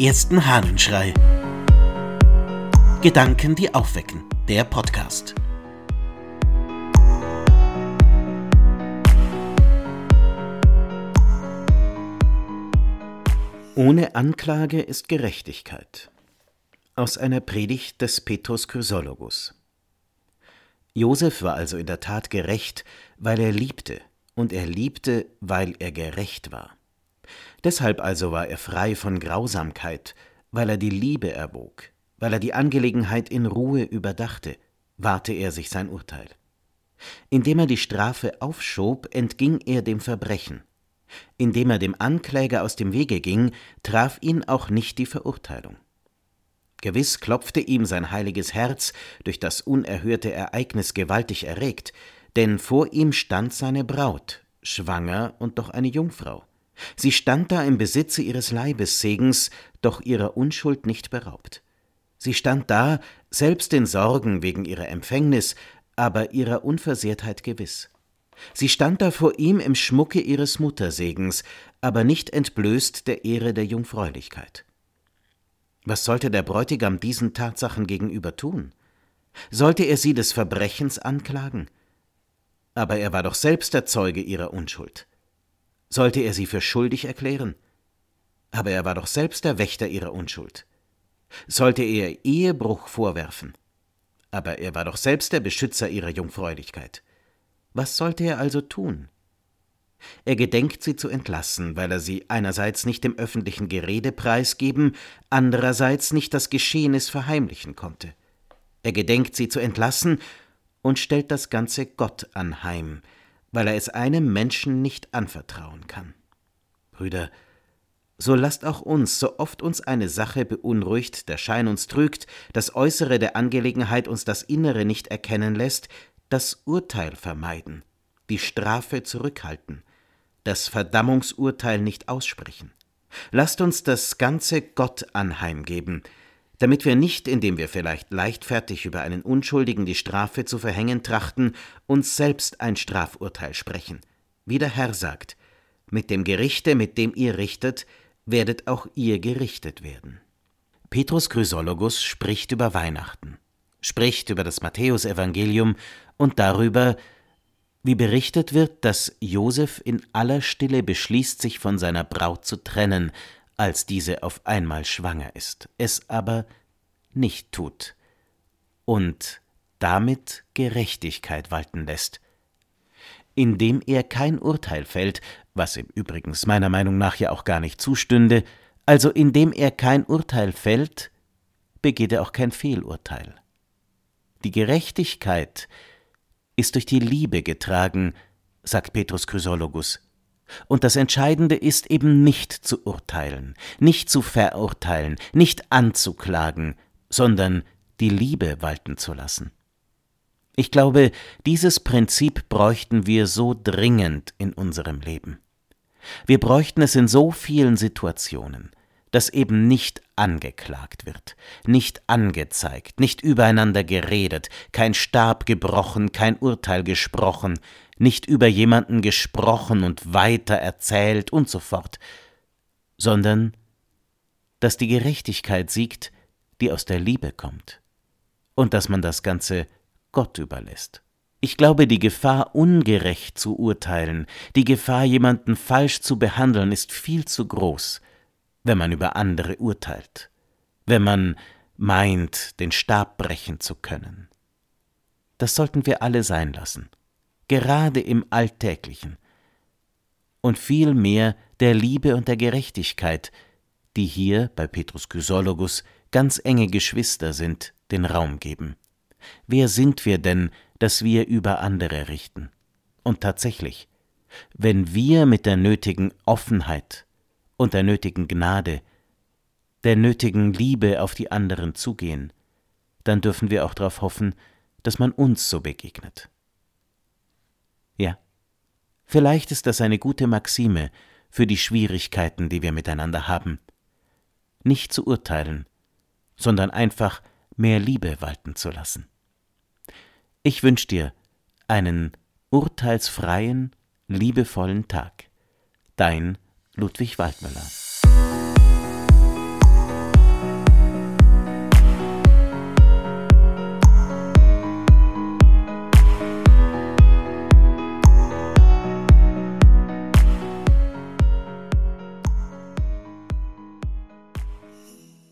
ersten Hahnenschrei. Gedanken, die aufwecken. Der Podcast. Ohne Anklage ist Gerechtigkeit. Aus einer Predigt des Petrus Chrysologus. Josef war also in der Tat gerecht, weil er liebte, und er liebte, weil er gerecht war. Deshalb also war er frei von Grausamkeit, weil er die Liebe erwog, weil er die Angelegenheit in Ruhe überdachte, warte er sich sein Urteil. Indem er die Strafe aufschob, entging er dem Verbrechen. Indem er dem Ankläger aus dem Wege ging, traf ihn auch nicht die Verurteilung. Gewiss klopfte ihm sein heiliges Herz, durch das unerhörte Ereignis gewaltig erregt, denn vor ihm stand seine Braut, schwanger und doch eine Jungfrau. Sie stand da im Besitze ihres Leibessegens, doch ihrer Unschuld nicht beraubt. Sie stand da, selbst in Sorgen wegen ihrer Empfängnis, aber ihrer Unversehrtheit gewiss. Sie stand da vor ihm im Schmucke ihres Muttersegens, aber nicht entblößt der Ehre der Jungfräulichkeit. Was sollte der Bräutigam diesen Tatsachen gegenüber tun? Sollte er sie des Verbrechens anklagen? Aber er war doch selbst der Zeuge ihrer Unschuld. Sollte er sie für schuldig erklären? Aber er war doch selbst der Wächter ihrer Unschuld. Sollte er Ehebruch vorwerfen? Aber er war doch selbst der Beschützer ihrer Jungfräulichkeit. Was sollte er also tun? Er gedenkt sie zu entlassen, weil er sie einerseits nicht dem öffentlichen Gerede preisgeben, andererseits nicht das Geschehnis verheimlichen konnte. Er gedenkt sie zu entlassen und stellt das Ganze Gott anheim, weil er es einem Menschen nicht anvertrauen kann. Brüder, so lasst auch uns, so oft uns eine Sache beunruhigt, der Schein uns trügt, das Äußere der Angelegenheit uns das Innere nicht erkennen lässt, das Urteil vermeiden, die Strafe zurückhalten, das Verdammungsurteil nicht aussprechen. Lasst uns das ganze Gott anheimgeben, damit wir nicht, indem wir vielleicht leichtfertig über einen Unschuldigen die Strafe zu verhängen trachten, uns selbst ein Strafurteil sprechen. Wie der Herr sagt, mit dem Gerichte, mit dem ihr richtet, werdet auch ihr gerichtet werden. Petrus Chrysologus spricht über Weihnachten, spricht über das Matthäusevangelium und darüber, wie berichtet wird, dass Josef in aller Stille beschließt, sich von seiner Braut zu trennen, als diese auf einmal schwanger ist, es aber nicht tut und damit Gerechtigkeit walten lässt, indem er kein Urteil fällt, was ihm übrigens meiner Meinung nach ja auch gar nicht zustünde, also indem er kein Urteil fällt, begeht er auch kein Fehlurteil. Die Gerechtigkeit ist durch die Liebe getragen, sagt Petrus Chrysologus. Und das Entscheidende ist eben nicht zu urteilen, nicht zu verurteilen, nicht anzuklagen, sondern die Liebe walten zu lassen. Ich glaube, dieses Prinzip bräuchten wir so dringend in unserem Leben. Wir bräuchten es in so vielen Situationen, dass eben nicht angeklagt wird, nicht angezeigt, nicht übereinander geredet, kein Stab gebrochen, kein Urteil gesprochen, nicht über jemanden gesprochen und weiter erzählt und so fort, sondern dass die Gerechtigkeit siegt, die aus der Liebe kommt, und dass man das Ganze Gott überlässt. Ich glaube, die Gefahr, ungerecht zu urteilen, die Gefahr, jemanden falsch zu behandeln, ist viel zu groß, wenn man über andere urteilt, wenn man meint, den Stab brechen zu können. Das sollten wir alle sein lassen gerade im Alltäglichen, und vielmehr der Liebe und der Gerechtigkeit, die hier bei Petrus Chrysologus ganz enge Geschwister sind, den Raum geben. Wer sind wir denn, dass wir über andere richten? Und tatsächlich, wenn wir mit der nötigen Offenheit und der nötigen Gnade, der nötigen Liebe auf die anderen zugehen, dann dürfen wir auch darauf hoffen, dass man uns so begegnet. Ja, vielleicht ist das eine gute Maxime für die Schwierigkeiten, die wir miteinander haben. Nicht zu urteilen, sondern einfach mehr Liebe walten zu lassen. Ich wünsche dir einen urteilsfreien, liebevollen Tag. Dein Ludwig Waldmüller.